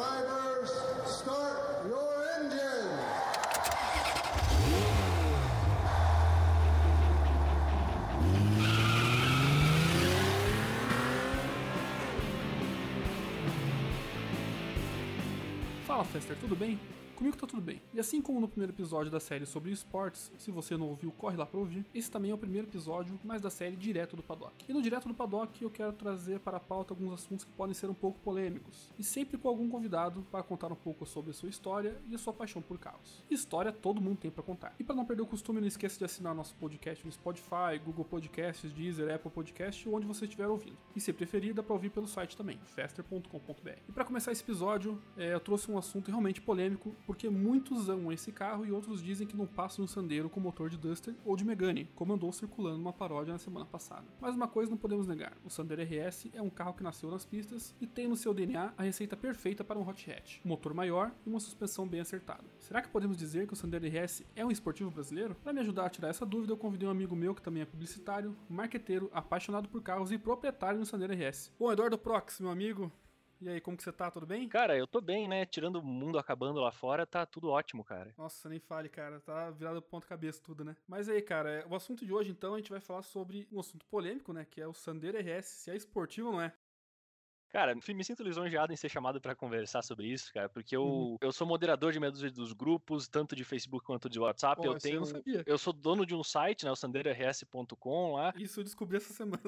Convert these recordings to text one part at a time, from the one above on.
Drivers, start your engines. Fala Fester, tudo bem? Comigo tá tudo bem. E assim como no primeiro episódio da série sobre esportes, se você não ouviu, corre lá pra ouvir, esse também é o primeiro episódio, mas da série Direto do Paddock. E no Direto do Paddock eu quero trazer para a pauta alguns assuntos que podem ser um pouco polêmicos, e sempre com algum convidado para contar um pouco sobre a sua história e a sua paixão por carros. História todo mundo tem para contar. E para não perder o costume, não esqueça de assinar nosso podcast no Spotify, Google Podcasts, Deezer, Apple Podcast onde você estiver ouvindo. E se preferir, dá pra ouvir pelo site também, faster.com.br. E para começar esse episódio, é, eu trouxe um assunto realmente polêmico, porque muitos amam esse carro e outros dizem que não passa no Sandero com motor de Duster ou de Megane, como andou circulando uma paródia na semana passada. Mas uma coisa não podemos negar, o Sandero RS é um carro que nasceu nas pistas e tem no seu DNA a receita perfeita para um hot hatch, um motor maior e uma suspensão bem acertada. Será que podemos dizer que o Sandero RS é um esportivo brasileiro? Para me ajudar a tirar essa dúvida, eu convidei um amigo meu que também é publicitário, marqueteiro, apaixonado por carros e proprietário do Sandero RS. Bom, Eduardo Prox, meu amigo, e aí, como que você tá? Tudo bem? Cara, eu tô bem, né? Tirando o mundo acabando lá fora, tá tudo ótimo, cara. Nossa, nem fale, cara. Tá virado ponto cabeça tudo, né? Mas aí, cara, o assunto de hoje, então, a gente vai falar sobre um assunto polêmico, né? Que é o Sandero RS, se é esportivo ou não é. Cara, me sinto lisonjeado em ser chamado para conversar sobre isso, cara, porque eu, Uhum. eu sou moderador de meia dúzia dos grupos, tanto de Facebook quanto de WhatsApp. Eu eu tenho. sabia. Eu sou dono de um site, né? O sandeirors.com lá. Isso eu descobri essa semana.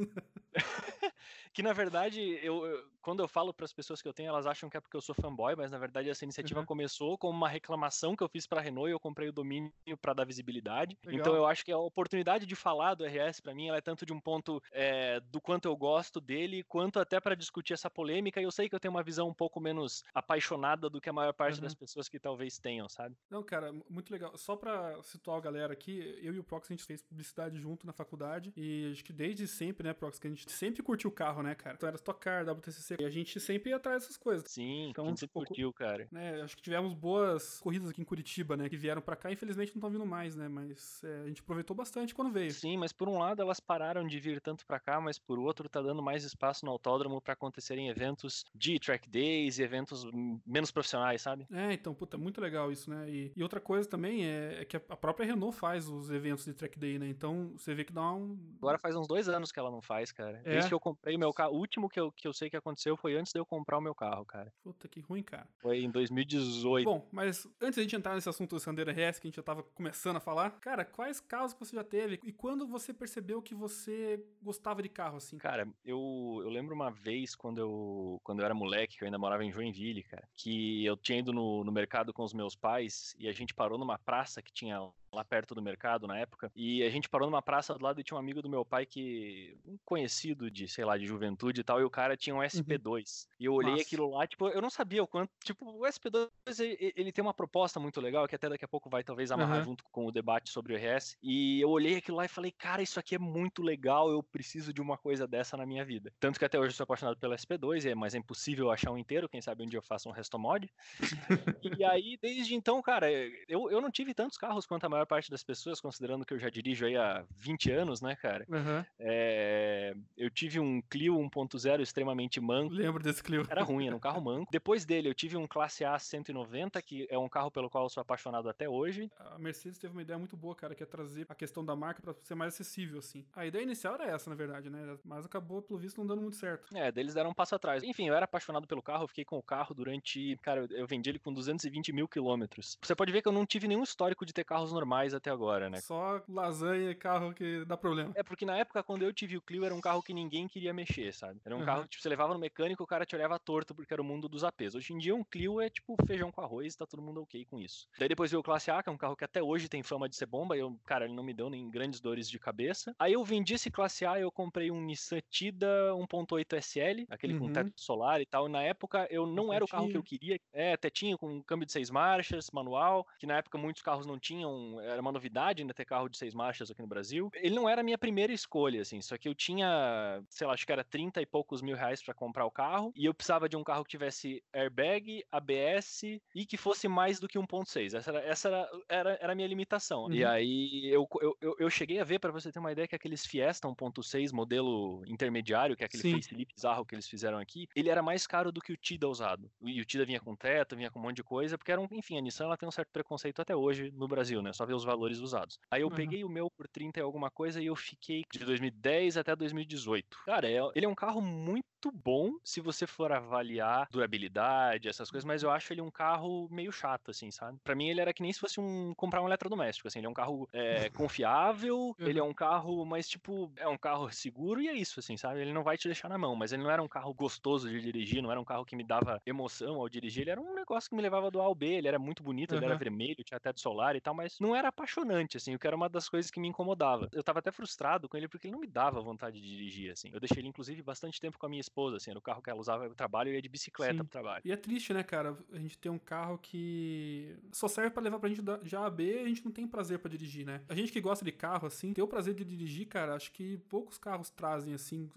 Que na verdade, eu, eu- quando eu falo para as pessoas que eu tenho, elas acham que é porque eu sou fanboy, mas na verdade essa iniciativa Uhum. começou como uma reclamação que eu fiz para a Renault e eu comprei o domínio para dar visibilidade. Legal. Então eu acho que a oportunidade de falar do RS para mim, ela é tanto de um ponto é, do quanto eu gosto dele, quanto até para discutir essa polêmica. E eu sei que eu tenho uma visão um pouco menos apaixonada do que a maior parte Uhum. das pessoas que talvez tenham, sabe? Não, cara, muito legal. Só pra situar a galera aqui, eu e o Prox a gente fez publicidade junto na faculdade e acho que desde sempre, né, Prox, que a gente sempre curtiu o carro, né, cara? Então era Stock Car, WTCC, e a gente sempre ia atrás dessas coisas. Sim, Então, a pouco- curtiu, cara. né, acho que tivemos boas corridas aqui em Curitiba, né, que vieram pra cá, infelizmente não estão vindo mais, né, mas é, a gente aproveitou bastante quando veio. Sim, mas por um lado elas pararam de vir tanto pra cá, mas por outro tá dando mais espaço no autódromo pra acontecerem eventos de track days e eventos menos profissionais, sabe? É, então, puta, muito legal isso, né? E, e outra coisa também é, é que a a própria Renault faz os eventos de track day, né? Então você vê que dá um. Agora faz uns dois anos que ela não faz, cara. É? Desde que eu comprei meu carro. O último que eu, que eu sei que aconteceu foi antes de eu comprar o meu carro, cara. Puta que ruim, cara. Foi em 2018. Bom, mas antes da gente entrar nesse assunto do Sandero RS, que a gente já tava começando a falar, cara, quais carros que você já teve? E quando você percebeu que você gostava de carro, assim? Cara, eu, eu lembro uma vez quando eu, quando eu era moleque, que eu ainda morava em Joinville, cara, que eu tinha ido no, no mercado com os meus pais e a gente parou numa praça que tinha lá perto do mercado na época, e a gente parou numa praça do lado e tinha um amigo do meu pai que, um conhecido de, sei lá, de juventude e tal, e o cara tinha um SP2. E eu olhei Massa. aquilo lá, tipo, eu não sabia o quanto, tipo, o SP2, ele, ele tem uma proposta muito legal, que até daqui a pouco vai talvez amarrar Aham. junto com o debate sobre o RS, e eu olhei aquilo lá e falei, cara, isso aqui é muito legal, eu preciso de uma coisa dessa na minha vida. Tanto que até hoje eu sou apaixonado pelo SP2, é, mas é impossível achar um inteiro, quem sabe um dia eu faço um restomod. e aí, desde então, cara, eu, eu não tive tantos carros quanto a maior parte das pessoas, considerando que eu já dirijo aí há 20 anos, né, cara? Aham. É, eu tive um Clio 1.0 extremamente manco, Lembro desse Clio. era ruim, era um carro manco. Depois dele, eu tive um Classe A 190, que é um carro pelo qual eu sou apaixonado até hoje. A Mercedes teve uma ideia muito boa, cara, que é trazer a questão da marca pra ser mais acessível, assim. A ideia inicial era essa, na verdade, né? Mas acabou, pelo visto, não dando muito certo. É, deles deram um passo atrás. Enfim, eu era apaixonado pelo carro, eu fiquei com o carro durante. Cara, eu vendi ele com 220 mil quilômetros. Você pode ver que eu não tive nenhum histórico de ter carros normais até agora, né? Só lasanha e carro que dá problema. É porque na época, quando eu tive o Clio, era um carro que ninguém queria mexer, sabe? Era um Uhum. carro que tipo, você levava no mecânico, o cara te olhava torto porque era o mundo dos APs. Hoje em dia, um Clio é tipo feijão com arroz, tá todo mundo ok com isso. Daí depois veio o Classe A, que é um carro que até hoje tem fama de ser bomba, e eu, cara, ele não me deu nem grandes dores de cabeça. Aí eu vendi esse Classe A e eu comprei um Nissan Tida 1.8 SL, aquele com Uhum. teto solar e tal. E na época, eu não era o carro que eu queria. É, tetinho, com câmbio de seis marchas, manual, que na época muitos carros não tinham era uma novidade ainda ter carro de seis marchas aqui no Brasil. Ele não era a minha primeira escolha, assim, só que eu tinha, sei lá, acho que era 30 e poucos mil reais para comprar o carro, e eu precisava de um carro que tivesse airbag, ABS e que fosse mais do que 1.6. Essa era, essa era, era, era a minha limitação. Uhum. E aí eu, eu, eu, eu, cheguei a ver, para você ter uma ideia, que aqueles Fiesta 1.6 modelo intermediário, que é aquele Sim. facelift bizarro que eles fizeram aqui, ele era mais caro do que o Tida usado. E o Tida vinha com teto, vinha com um monte de coisa, porque era um, enfim, a Nissan ela tem um certo preconceito até hoje no Brasil, né? Só ver os valores usados. Aí eu uhum. peguei o meu por 30 e alguma coisa e eu fiquei de 2010 até 2018. Cara, é, ele é um carro muito bom se você for avaliar durabilidade, essas coisas, mas eu acho ele um carro meio chato, assim, sabe? Para mim ele era que nem se fosse um comprar um eletrodoméstico, assim, ele é um carro é, confiável, uhum. ele é um carro, mas tipo, é um carro seguro e é isso, assim, sabe? Ele não vai te deixar na mão, mas ele não era um carro gostoso de dirigir, não era um carro que me dava emoção ao dirigir, ele era um negócio que me levava do A ao B, ele era muito bonito, uhum. ele era vermelho, tinha teto solar e tal, mas não era apaixonante, assim, o que era uma das coisas que me incomodava. Eu tava até frustrado com ele porque ele não me dava vontade de dirigir, assim. Eu deixei ele, inclusive, bastante tempo com a minha esposa, assim, era o carro que ela usava pro trabalho e ia de bicicleta Sim. pro trabalho. E é triste, né, cara? A gente tem um carro que só serve para levar pra gente A a B, a gente não tem prazer para dirigir, né? A gente que gosta de carro, assim, ter o prazer de dirigir, cara, acho que poucos carros trazem, assim.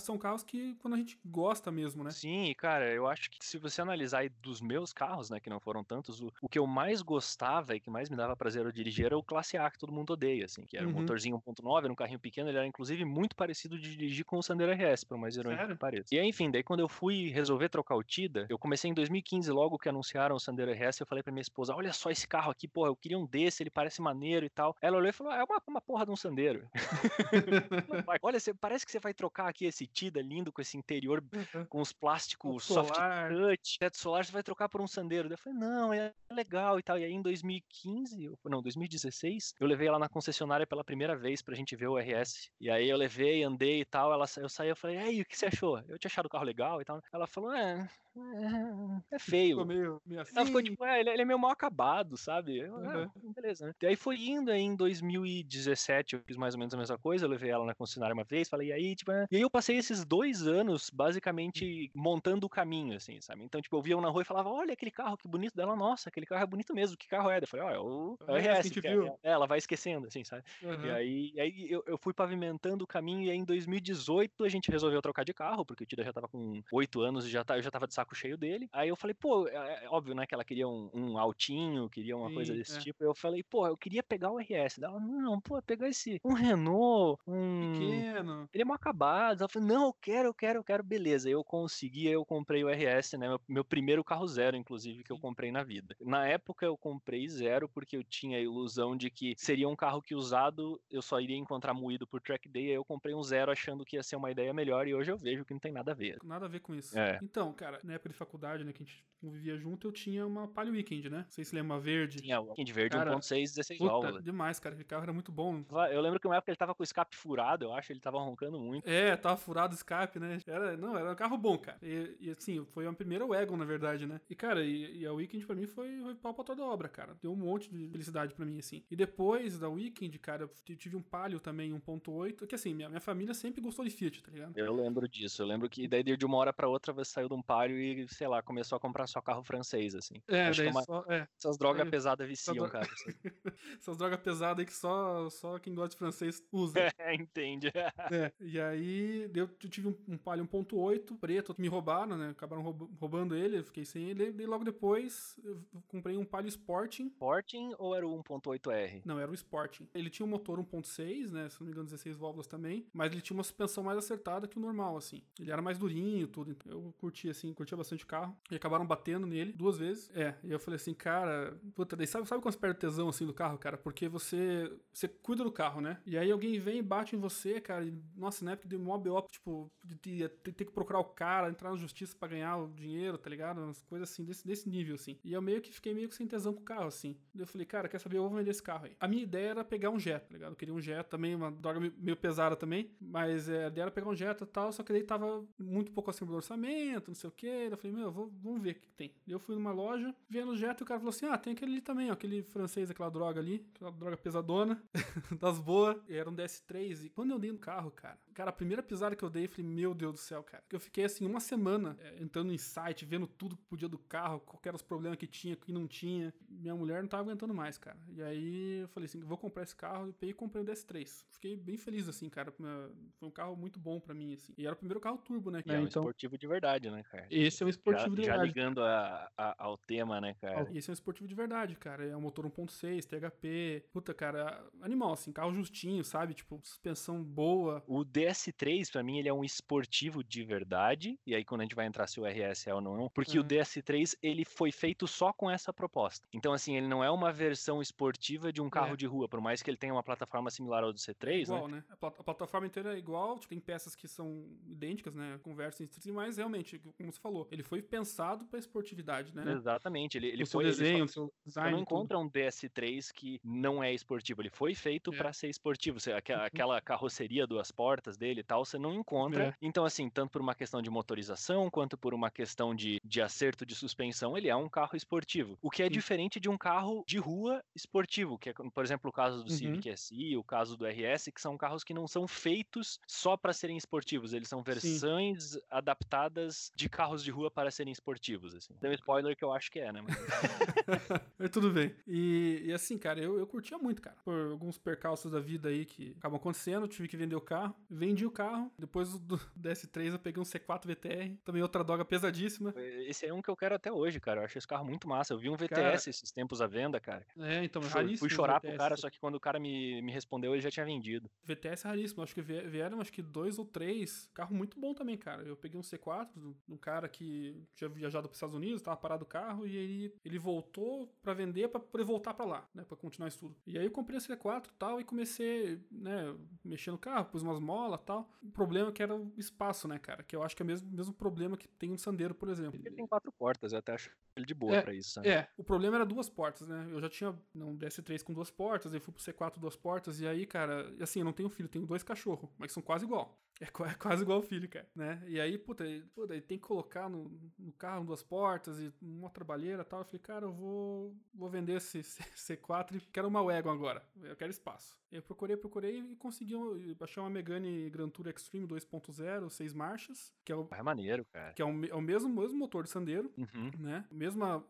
São carros que quando a gente gosta mesmo, né? Sim, cara, eu acho que se você analisar aí dos meus carros, né, que não foram tantos, o, o que eu mais gostava e que mais me dava prazer ao dirigir era o Classe A, que todo mundo odeia, assim, que era uhum. um motorzinho 1.9, era um carrinho pequeno, ele era inclusive muito parecido de dirigir com o Sandero RS, por mais irônico que pareça. E aí, enfim, daí quando eu fui resolver trocar o Tida, eu comecei em 2015, logo que anunciaram o Sandero RS, eu falei pra minha esposa, olha só esse carro aqui, porra, eu queria um desse, ele parece maneiro e tal. Ela olhou e falou, ah, é uma, uma porra de um Sandero. olha, você, parece que você vai trocar aqui esse Tida lindo com esse interior uhum. com os plásticos soft touch, teto solar, você vai trocar por um Sandero. Eu falei, não, é legal e tal. E aí em 2015, não, 2016, eu levei ela na concessionária pela primeira vez pra gente ver o RS. E aí eu levei, andei e tal, ela, eu saí, eu falei, ei, o que você achou? Eu tinha achado o carro legal e tal. Ela falou, é, é, é feio. Ficou meio, meio assim. Ela ficou tipo, é, ele, ele, é meio mal acabado, sabe? Eu, uhum. é, beleza, né? E aí foi indo, aí em 2017 eu fiz mais ou menos a mesma coisa, eu levei ela na concessionária uma vez, falei, e aí, tipo, é... e aí eu passei esses dois anos basicamente montando o caminho, assim, sabe? Então, tipo, eu via na rua e falava, olha aquele carro, que bonito dela, nossa, aquele carro é bonito mesmo, que carro é? Eu falei, olha, o, o RS, que é, é, ela vai esquecendo, assim, sabe? Uhum. E aí, aí eu, eu fui pavimentando o caminho e aí em 2018 a gente resolveu trocar de carro, porque o Tida já tava com oito anos e já tá, eu já tava de saco cheio dele. Aí eu falei, pô, é, é óbvio, né, que ela queria um, um altinho, queria uma Sim, coisa desse é. tipo. Eu falei, pô, eu queria pegar o RS. Ela, não, pô, pegar esse, um Renault, um... Pequeno. Ele é mal acabado. Ela falou, não, eu quero, eu quero, eu quero. Beleza, eu consegui, eu comprei o RS, né, meu, meu primeiro carro zero, inclusive, que eu comprei na vida. Na época eu comprei zero porque eu tinha a ilusão de que seria um carro que usado eu só iria encontrar moído por track day, aí eu comprei um zero achando que ia ser uma ideia melhor e hoje eu vejo que não tem nada a ver. Nada a ver com isso. É. Então, cara, na época de faculdade, né, que a gente convivia junto, eu tinha uma Palio Weekend, né? Não sei se lembra, verde. Tinha o Weekend verde 1.6, 16 puta, válvulas. demais, cara. Aquele carro era muito bom. Eu lembro que uma época ele tava com o escape furado, eu acho, ele tava roncando muito. É, tava furado o escape, né? Era, não, era um carro bom, cara. E, e assim, foi a primeira Wagon, na verdade, né? E, cara, e, e a Weekend pra mim foi, foi pau pra toda obra, cara. Deu um monte de felicidade pra mim, assim. E depois da Weekend, cara, eu tive um Palio também, 1.8, que assim, minha, minha família sempre gostou de Fiat, tá ligado? Eu lembro disso. Eu lembro que daí de uma hora pra outra você saiu de um Palio e, sei lá, começou a comprar só carro francês, assim. É, Acho daí uma... só, é. Essas drogas é. pesadas viciam, cara. Essas drogas pesadas aí que só, só quem gosta de francês usa. É, entende. É. E aí eu tive um, um Palio 1.8 preto, me roubaram, né? Acabaram roubando ele, eu fiquei sem ele. E logo depois eu comprei um Palio Sporting. Sporting ou era o 1.8R? Não, era o Sporting. Ele tinha um motor 1.6, né? Se não me engano, 16 válvulas também. Mas ele tinha uma suspensão mais acertada que o normal, assim. Ele era mais durinho, tudo. Então eu curti, assim, curtia bastante o carro. E acabaram batendo nele duas vezes. É, e eu falei assim, cara, puta, daí sabe, sabe quando você perde tesão assim do carro, cara? Porque você você cuida do carro, né? E aí alguém vem e bate em você, cara. E, nossa, na época de mó BO, tipo, de, ter que procurar o cara, entrar na justiça para ganhar o dinheiro, tá ligado? Umas coisas assim, desse, desse nível, assim. E eu meio que fiquei meio que sem tesão com o carro, assim. Eu falei, cara, quer saber? Eu vou vender esse carro aí. A minha ideia era pegar um Jetta, tá ligado? Eu queria um Jetta também, uma droga meio pesada também. Mas é, a ideia era pegar um Jetta e tal. Só que daí tava muito pouco acima do orçamento, não sei o que. Eu falei, meu, vou, vamos ver o que tem. Eu fui numa loja, vi no Jetta e o cara falou assim: ah, tem aquele ali também, ó, aquele francês, aquela droga ali, aquela droga pesadona, das boas. Era um DS3. E quando eu dei no carro, cara, cara, a primeira pisada que eu dei, eu falei, meu Deus do céu, cara. Eu fiquei assim uma semana é, entrando em site, vendo tudo que podia do carro, quais eram os problemas que tinha, que não tinha. Minha mulher não tava aguentando mais, cara. E aí eu falei assim, vou comprar esse carro. E peguei e comprei o DS3. Fiquei bem feliz, assim, cara. Foi um carro muito bom para mim, assim. E era o primeiro carro turbo, né? É, é um então... esportivo de verdade, né, cara? Esse é um esportivo já, de verdade. Já ligando a, a, ao tema, né, cara? Esse é um esportivo de verdade, cara. É um motor 1.6, THP. Puta, cara, animal, assim, carro justinho, sabe? Tipo, suspensão boa. O DS3, para mim, ele é um esportivo de verdade. E aí, quando a gente vai entrar se o RS é ou não, porque é. o DS3, ele foi feito só com essa proposta. Então, assim, ele não é uma versão esportiva de um carro é. de rua, por mais que ele tenha uma plataforma similar ao do C3, é igual, né? né? A, plataforma inteira é igual, tipo, tem peças que são idênticas, né? Conversam entre si, mas realmente, como você falou, ele foi pensado para esportividade, né? Exatamente. Ele, ele o foi. Seu desenho, ele seu design. Você não encontra um DS3 que não é esportivo. Ele foi feito é. para ser esportivo. Você, aquela, uhum. aquela carroceria, duas portas dele e tal, você não encontra. É. Então, assim, tanto por uma questão de motorização quanto por uma questão de, de acerto de suspensão, ele é um carro esportivo. O que é Sim. diferente de um carro de rua esportivo, que é, por exemplo, o caso do uhum. Civic SI, o caso do RS, que são carros que não são feitos só para serem esportivos. Eles são versões Sim. adaptadas de carros de rua para serem esportivos. Assim. Tem um spoiler que eu acho que é, né? Mas... tudo bem. E, e, assim, cara, eu, eu curtia muito, cara. Por alguns percalços da vida aí que acabam acontecendo, tive que vender o carro. Vendi o carro. Depois do DS3 eu peguei um C4 VTR. Também outra droga pesadíssima. Esse é um que eu quero até hoje, cara. Eu acho esse carro muito massa. Eu vi um VTS cara... esses tempos à venda, cara. É, então, é raríssimo. Fui chorar VTS. pro cara, só que quando o cara me, me respondeu, ele já tinha vendido. VTS é raríssimo. Acho que vieram, acho que dois ou três. Carro muito bom também, cara. Eu peguei um C4 de um cara que tinha viajado pros Estados Unidos, tava parado o carro e ele, ele voltou para vender para poder voltar para lá, né, para continuar o estudo. E aí eu comprei esse C4 tal e comecei, né, mexer no carro, pus umas molas tal. O problema é que era o espaço, né, cara, que eu acho que é o mesmo, mesmo problema que tem um Sandero, por exemplo. Ele tem quatro portas, eu até acho ele de boa é, para isso. Né? É, o problema era duas portas, né? Eu já tinha um DS3 com duas portas, aí fui pro C4 duas portas e aí, cara, assim, eu não tenho filho, tenho dois cachorros, mas são quase igual. É, é quase igual o filho, cara, né? E aí, puta, puta ele tem que colocar no, no carro duas portas e uma trabalheira e tal. Eu falei, cara, eu vou, vou vender esse C4 e quero uma Wagon agora. Eu quero espaço. Eu procurei, procurei e consegui baixar uma Megane Grand Tour Extreme 2.0, seis marchas, que é o... É maneiro, cara. Que é o, é o mesmo, mesmo motor de Sandero, uhum. né? Mesma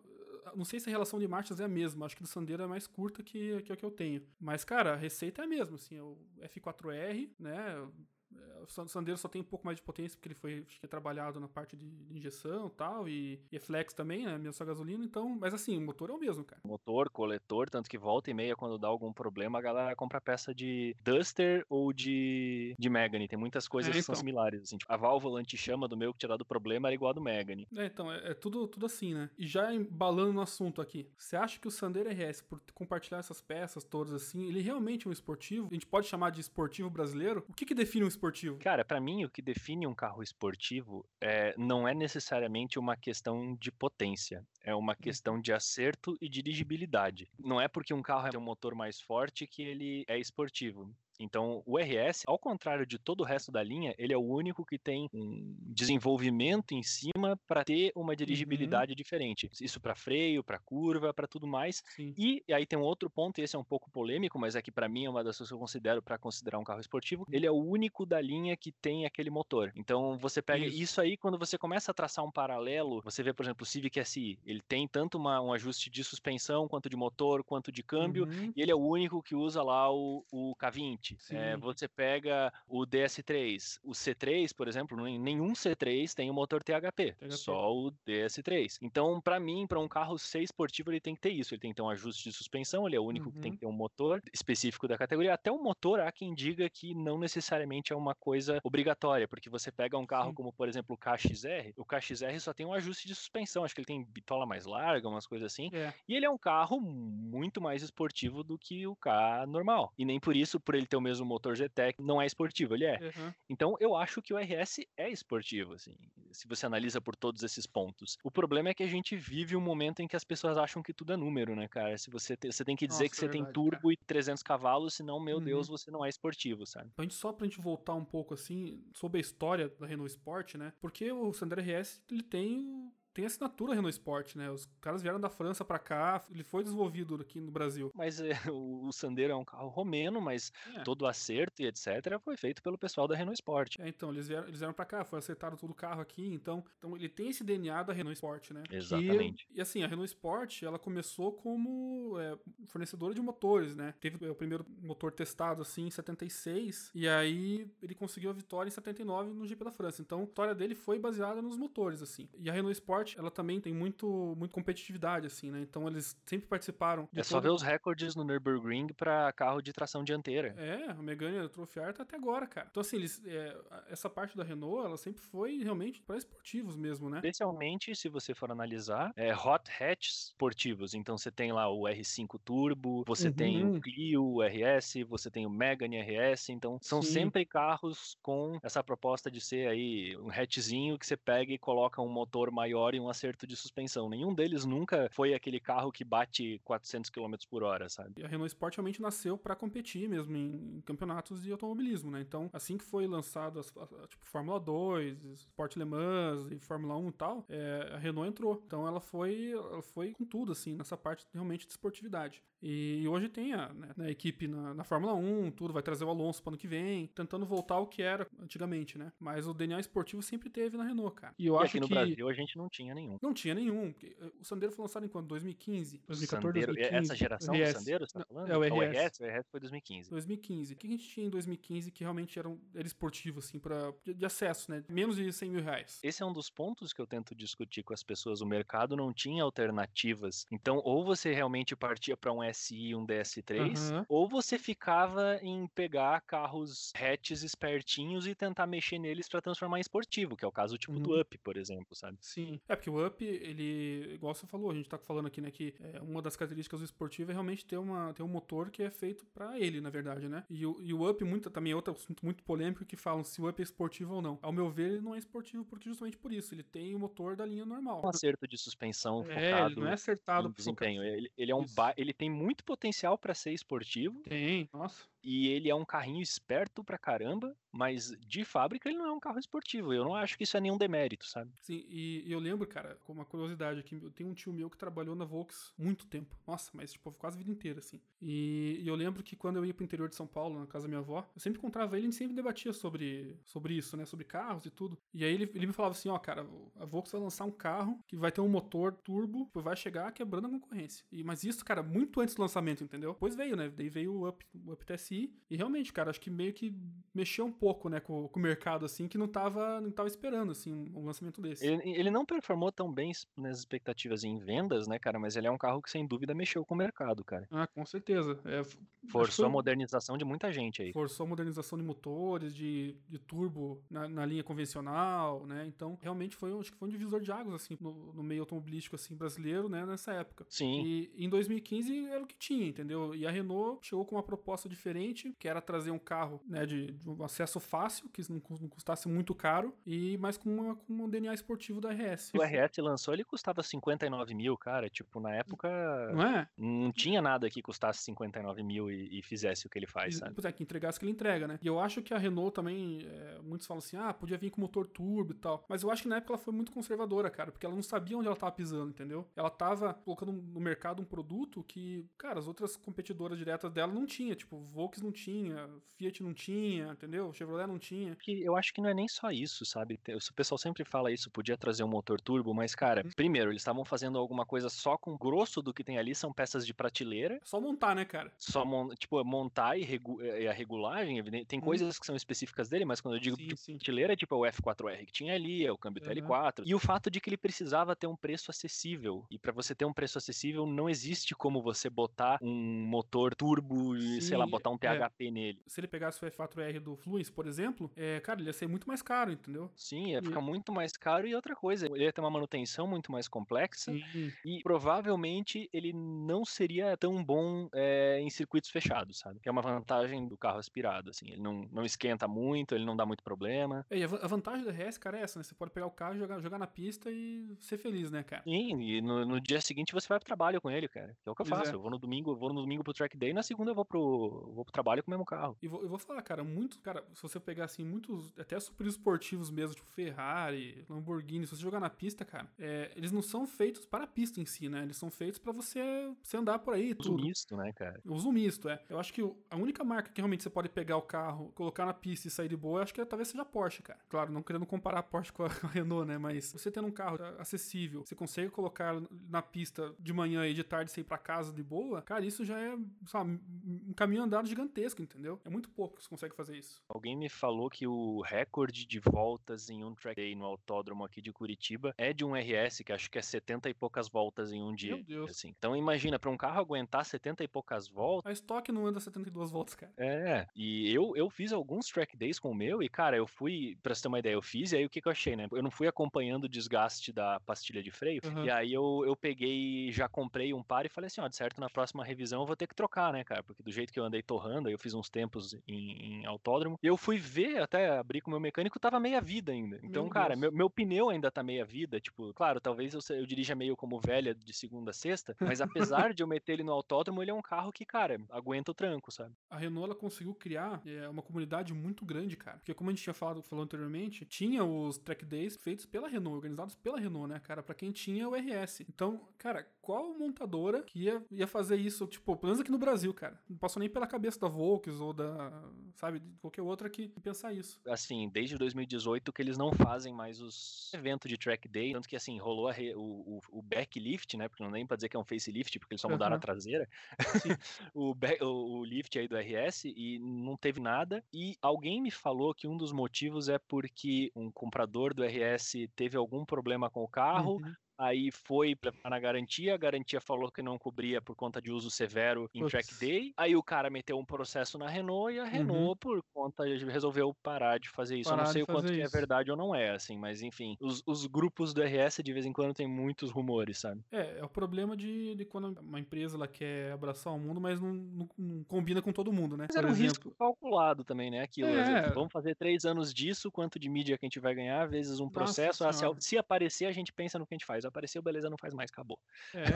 não sei se a relação de marchas é a mesma, acho que do Sandero é mais curta que, que a que eu tenho. Mas, cara, a receita é a mesma, assim, é o F4R, né? É, o Sandero só tem um pouco mais de potência porque ele foi acho que, trabalhado na parte de, de injeção tal, e, e é flex também, né? Mesmo só gasolina, então. Mas assim, o motor é o mesmo, cara. Motor, coletor, tanto que volta e meia, quando dá algum problema, a galera compra peça de Duster ou de, de Megane. Tem muitas coisas é, então. que são então. similares. Assim, tipo, a válvula anti-chama do meu que tinha dado problema era igual a do Megane. É, então, é, é, tudo, tudo assim, né? E já embalando no assunto aqui, você acha que o Sandero RS, por compartilhar essas peças todas assim, ele realmente é um esportivo? A gente pode chamar de esportivo brasileiro? O que, que define um esportivo? Cara, para mim o que define um carro esportivo é, não é necessariamente uma questão de potência, é uma uhum. questão de acerto e dirigibilidade. Não é porque um carro tem um motor mais forte que ele é esportivo. Então, o RS, ao contrário de todo o resto da linha, ele é o único que tem um desenvolvimento em cima para ter uma dirigibilidade uhum. diferente. Isso para freio, para curva, para tudo mais. Sim. E, e aí tem um outro ponto, e esse é um pouco polêmico, mas é que para mim é uma das coisas que eu considero para considerar um carro esportivo. Ele é o único da linha que tem aquele motor. Então, você pega isso, isso aí, quando você começa a traçar um paralelo, você vê, por exemplo, o Civic SI. Ele tem tanto uma, um ajuste de suspensão, quanto de motor, quanto de câmbio, uhum. e ele é o único que usa lá o, o K20 é, você pega o DS3, o C3, por exemplo, nenhum C3 tem o motor THP, THP. só o DS3. Então, para mim, para um carro ser esportivo, ele tem que ter isso. Ele tem que ter um ajuste de suspensão, ele é o único uhum. que tem uhum. que ter um motor específico da categoria. Até o motor, há quem diga que não necessariamente é uma coisa obrigatória, porque você pega um carro Sim. como, por exemplo, o KXR, o KXR só tem um ajuste de suspensão, acho que ele tem bitola mais larga, umas coisas assim, é. e ele é um carro muito mais esportivo do que o K normal. E nem por isso, por ele ter ter o mesmo motor GTEC, não é esportivo, ele é. Uhum. Então eu acho que o RS é esportivo, assim, se você analisa por todos esses pontos. O problema é que a gente vive um momento em que as pessoas acham que tudo é número, né, cara? Se você, te, você tem que dizer Nossa, que você tem verdade, turbo e 300 cavalos, senão, meu Uhum. Deus, você não é esportivo, sabe? A gente, só pra gente voltar um pouco assim sobre a história da Renault Sport, né? Porque o Sandero RS ele tem tem assinatura Renault Sport, né? Os caras vieram da França pra cá, ele foi desenvolvido aqui no Brasil. Mas é, o, o Sandero é um carro romeno, mas É. todo o acerto e etc. foi feito pelo pessoal da Renault Sport. É, então, eles vieram, eles vieram pra cá, foi acertado todo o carro aqui, então, então ele tem esse DNA da Renault Sport, né? Exatamente. E, assim, a Renault Sport, ela começou como é, fornecedora de motores, né? Teve é, o primeiro motor testado, assim, em 76, e aí ele conseguiu a vitória em 79 no GP da França. Então, a vitória dele foi baseada nos motores, assim. E a Renault Sport, ela também tem muito, muito competitividade, assim, né? Então, eles sempre participaram. de É só todo- ver os recordes no Nürburgring para carro de tração dianteira. É, o Megane Trophy tá até agora, cara. Então, assim, eles, é, essa parte da Renault, ela sempre foi realmente para esportivos mesmo, né? Especialmente se você for analisar é, hot hatches esportivos. Então você tem lá o R5 Turbo, você tem Uhum. o Clio o RS, você tem o Megane RS. Então são Sim. sempre carros com essa proposta de ser aí um hatchzinho que você pega e coloca um motor maior e um acerto de suspensão. Nenhum deles nunca foi aquele carro que bate 400 km por hora, sabe? E a Renault Sport realmente nasceu para competir mesmo em, em campeonatos de automobilismo, né? Então, assim que foi lançado as, a- a- tipo Fórmula 2, Sport Le Mans e Fórmula 1 e tal, é, a Renault entrou. Então ela foi, ela foi com tudo assim nessa parte realmente de esportividade. E hoje tem a, né, a equipe na, na Fórmula 1, tudo vai trazer o Alonso para ano que vem, tentando voltar ao que era antigamente, né? Mas o DNA esportivo sempre teve na Renault, cara. E eu e acho aqui no que Brasil a gente não tinha nenhum. não tinha nenhum. eh, O Sandero foi lançado em quando? 2015? 2014, Sandero, 2015. essa geração do RS. Sandero, você tá falando? é o RS. O RS foi 2015. 2015. O que a gente tinha em 2015 que realmente era, um- era esportivo, assim, pra, de, de acesso, né? Menos de 100 mil reais. Esse é um dos pontos que eu tento discutir com as pessoas. O mercado não tinha alternativas. Então, ou você realmente partia para um SI, um DS3, Aham. ou você ficava em pegar carros hatches espertinhos e tentar mexer neles para transformar em esportivo, que é o caso tipo do Uhum. Up, por exemplo, sabe? Sim. É porque o Up, ele, igual você falou, a gente tá falando aqui, né, que é, uma das características do esportivo é realmente ter, uma, ter um motor que é feito pra ele, na verdade, né? E o, e o Up muito, também é outro assunto muito polêmico que falam se o Up é esportivo ou não. Ao meu ver, ele não é esportivo porque justamente por isso, ele tem o motor da linha normal. Um acerto de suspensão É, focado ele não é acertado pro desempenho. Ele, ele é um ba- ele tem muito potencial para ser esportivo Tem, nossa. E ele é um carrinho esperto pra caramba, mas de fábrica ele não é um carro esportivo. Eu não acho que isso é nenhum demérito, sabe? Sim, e, eu lembro, cara, com uma curiosidade aqui, eu tenho um tio meu que trabalhou na Volks muito tempo. Nossa, mas tipo, quase a vida inteira, assim. E, eu lembro que quando eu ia pro interior de São Paulo, na casa da minha avó, eu sempre encontrava ele e sempre debatia sobre, sobre isso, né? Sobre carros e tudo. E aí ele, ele me falava assim, ó, cara, a Volks vai lançar um carro que vai ter um motor turbo, tipo, vai chegar quebrando a concorrência. E, mas isso, cara, muito antes do lançamento, entendeu? Depois veio, né? Daí veio o Up, o Up TSI. E realmente, cara, acho que meio que mexeu um pouco, né, com, com o mercado, assim, que não tava, não tava esperando, assim, um, lançamento desse. Ele, ele não performou tão bem nas expectativas em vendas, né, cara? Mas ele é um carro que sem dúvida mexeu com o mercado, cara. Ah, com certeza. É, Forçou a foi- modernização de muita gente aí. Forçou a modernização de motores, de, de turbo na, na linha convencional, né? Então, realmente foi, um- acho que foi um divisor de águas, assim, no, no meio automobilístico, assim, brasileiro, né? Nessa época. Sim. E em 2015 era o que tinha, entendeu? E a Renault chegou com uma proposta diferente, que era trazer um carro, né, de, de um acesso fácil, que não, não custasse muito caro, e mas com, uma, com um DNA esportivo da RS. O RS lançou, ele custava 59 mil, cara. Tipo, na época Não é? não tinha nada que custasse 59 mil e, e fizesse o que ele faz, E, sabe? é, que entregasse que ele entrega, né? E eu acho que a Renault também, é, muitos falam assim, ah, podia vir com motor turbo e tal. Mas eu acho que na época ela foi muito conservadora, cara, porque ela não sabia onde ela tava pisando, entendeu? Ela tava colocando no mercado um produto que, cara, as outras competidoras diretas dela não tinha. Tipo, Volks não tinha, Fiat não tinha, entendeu? Chevrolet não tinha. eu acho que não é nem só isso, sabe? O pessoal sempre fala isso, podia trazer um motor turbo, mas, cara, Uhum. primeiro, eles estavam fazendo alguma coisa só com o grosso do que tem ali, são peças de prateleira. É só montar, né, cara? Só mon- tipo, montar e, regu- e a regulagem, evidente- tem Uhum. coisas que são específicas dele, mas quando eu digo Sim, de sim. prateleira, é tipo o F4R que tinha ali, é o câmbio Uhum. TL4. E o fato de que ele precisava ter um preço acessível. E pra você ter um preço acessível, não existe como você botar um motor turbo e, sei lá, botar um um PHP nele. Se ele pegasse o F4R do Fluence, por exemplo, é, cara, ele ia ser muito mais caro, entendeu? Sim, ia E- ficar muito mais caro. E outra coisa, ele ia ter uma manutenção muito mais complexa. Sim. E provavelmente ele não seria tão bom é, em circuitos fechados, sabe? Que é uma vantagem do carro aspirado, assim. Ele não, não esquenta muito, ele não dá muito problema. É, e a va- a vantagem do RS, cara, é essa, né? Você pode pegar o carro, jogar, jogar na pista e ser feliz, né, cara? Sim, e no, no dia seguinte você vai pro trabalho com ele, cara. Que é o que eu Pois faço. é. Eu vou no domingo, eu vou no domingo pro track day, na segunda eu vou pro, vou pro trabalho com o mesmo carro. E vou, eu vou falar, cara, muito, cara, se você pegar assim, muitos, até super esportivos mesmo, tipo Ferrari, Lamborghini, se você jogar na pista, cara, é, eles não são feitos para a pista em si, né? Eles são feitos pra você, você andar por aí, Uso tudo. misto, né, cara? Uso misto, é. Eu acho que a única marca que realmente você pode pegar o carro, colocar na pista e sair de boa, eu acho que talvez seja a Porsche, cara. Claro, não querendo comparar a Porsche com a, Renault, né? Mas você tendo um carro acessível, você consegue colocar na pista de manhã e de tarde sair pra casa de boa, cara, isso já é, sabe, um caminho andado gigantesco, entendeu? É muito pouco que você consegue fazer isso. Alguém me falou que o recorde de voltas em um track day no autódromo aqui de Curitiba é de um RS, que acho que é 70 e poucas voltas em um dia. Deus. Assim. Então imagina, para um carro aguentar 70 e poucas voltas. A estoque não anda 72 voltas, cara. É, e eu, eu fiz alguns track days com o meu, e cara, eu fui, pra você ter uma ideia, eu fiz, e aí o que, que eu achei, né? Eu não fui acompanhando o desgaste da pastilha de freio, Uhum. e aí eu, eu peguei, já comprei um par e falei assim, ó, de certo, na próxima revisão eu vou ter que trocar, né, cara? Porque do jeito que eu andei torrando, aí eu fiz uns tempos em, em autódromo, e eu fui ver, até abrir com o meu mecânico, tava meia vida ainda. Então, Meu cara, meu, meu pneu ainda tá meia vida, tipo, claro, talvez eu, eu dirija meio como velha de segunda a sexta, mas apesar de eu meter ele no autódromo, ele é um carro que, cara, aguenta o tranco, sabe? A Renault ela conseguiu criar é, uma comunidade muito grande, cara. Porque como a gente tinha falado, falou anteriormente, tinha os track days feitos pela Renault, organizados pela Renault, né, cara, Pra quem tinha o RS. Então, cara, qual montadora que ia, ia fazer isso, tipo, pelo menos aqui no Brasil, cara? Não passou nem pela cabeça da Volks ou da, sabe, de qualquer outra que pensar isso. assim, desde 2018 que eles não fazem mais os eventos de track day, tanto que assim, rolou a re- o, o, o backlift, né, porque não nem pra dizer que é um facelift, porque eles só mudaram Aham. a traseira, o, back, o, o lift aí do RS e não teve nada, e alguém me falou que um dos motivos é porque um comprador do RS teve algum problema com o carro, Uhum. Aí foi na garantia, a garantia falou que não cobria por conta de uso severo em Putz. track day, aí o cara meteu um processo na Renault e a Renault, por conta, resolveu parar de fazer isso. Eu Uhum. Parar não sei o quanto é verdade ou não é, assim, mas enfim, os, os grupos do RS de vez em quando tem muitos rumores, sabe? É, é o problema de, de quando uma empresa ela quer abraçar o mundo, mas não, não- não combina com todo mundo, né? Mas era um risco calculado também, né? Aquilo, É. vezes, vamos fazer três anos disso, quanto de mídia que a gente vai ganhar, vezes um Nossa processo. ah, se aparecer, a gente pensa no que a gente faz. Apareceu, beleza, não faz mais, acabou. É,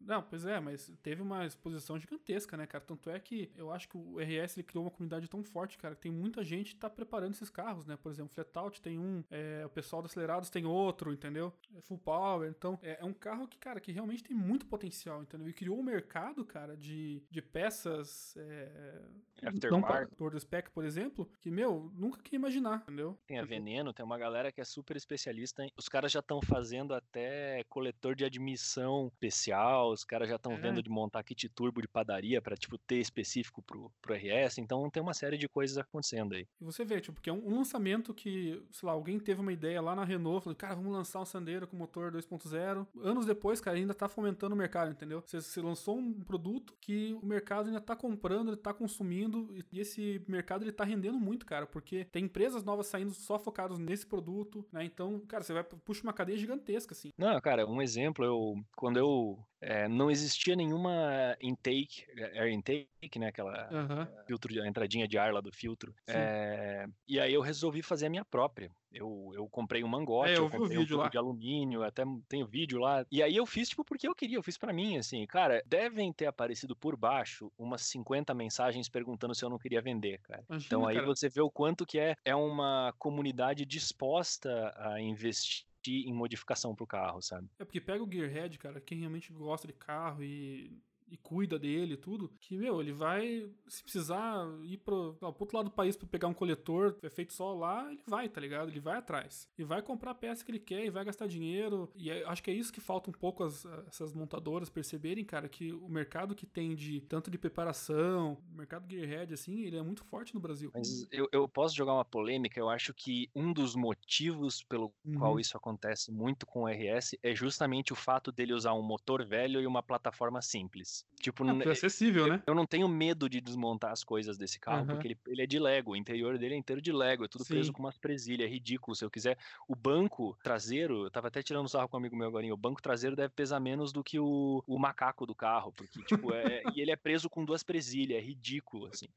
não, pois é, mas teve uma exposição gigantesca, né, cara? Tanto é que eu acho que o RS ele criou uma comunidade tão forte, cara, que tem muita gente que tá preparando esses carros, né? Por exemplo, Flatout tem um, é, o pessoal do Acelerados tem outro, entendeu? É full power, então é, é um carro que, cara, que realmente tem muito potencial, entendeu? E criou um mercado, cara, de, de peças. É, não Aftermarket. do spec, por exemplo, que, meu, nunca queria imaginar, entendeu? Tem a Tipo, Veneno, tem uma galera que é super especialista. Em... Os caras já estão fazendo até coletor de admissão especial, os caras já estão É. vendo de montar kit turbo de padaria para tipo ter específico pro, pro RS. Então tem uma série de coisas acontecendo aí. E você vê, tipo, porque é um, um lançamento que, sei lá, alguém teve uma ideia lá na Renault, falou, cara, vamos lançar um Sandero com motor 2.0. Anos depois, cara, ainda tá fomentando o mercado, entendeu? Você, você lançou um produto que o mercado ainda tá comprando, ele tá consumindo, e, e esse mercado ele tá rendendo muito, cara, porque tem empresas novas saindo só focadas nesse produto, né? Então, cara, você vai puxa uma cadeia gigantesca, assim. Não, cara, um exemplo, eu quando eu é, não existia nenhuma intake, air intake, né, aquela Aham. filtro, a entradinha de ar lá do filtro. É, e aí eu resolvi fazer a minha própria. Eu, eu comprei um mangote, É, eu eu comprei um tubo de alumínio, até tenho vídeo lá. E aí eu fiz tipo porque eu queria, eu fiz pra mim, assim. Cara, devem ter aparecido por baixo umas 50 mensagens perguntando se eu não queria vender, cara. Imagina, Então aí cara. você vê o quanto que é, é uma comunidade disposta a investir em modificação pro carro, sabe? É porque pega o Gearhead, cara, quem realmente gosta de carro e, e cuida dele e tudo, que, meu, ele vai, se precisar ir pro, lá, pro outro lado do país pra pegar um coletor, é feito só lá, ele vai, tá ligado? Ele vai atrás. E vai comprar a peça que ele quer e vai gastar dinheiro. E é- acho que é isso que falta um pouco as, essas montadoras perceberem, cara, que o mercado que tem de tanto de preparação, o mercado Gearhead, assim, ele é muito forte no Brasil. Mas eu, eu posso jogar uma polêmica, eu acho que um dos motivos pelo Uhum. qual isso acontece muito com o RS é justamente o fato dele usar um motor velho e uma plataforma simples. Reais. Tipo, n- foi acessível, né? eu não tenho medo de desmontar as coisas desse carro, Aham. porque ele, ele é de Lego, o interior dele é inteiro de Lego, é tudo preso Sim. com umas presilhas, é ridículo. Se eu quiser, o banco traseiro, eu tava até tirando sarro com um amigo meu agora, o banco traseiro deve pesar menos do que o, o macaco do carro, porque, tipo, é, e ele é preso com duas presilhas, é ridículo, assim.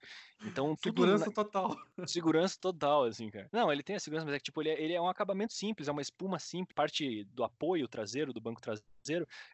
Então, tudo Segurança total. segurança total, assim, cara. Não, ele tem a segurança, mas é que, tipo, ele é, ele é um acabamento simples, é uma espuma simples, parte do apoio traseiro, do banco traseiro,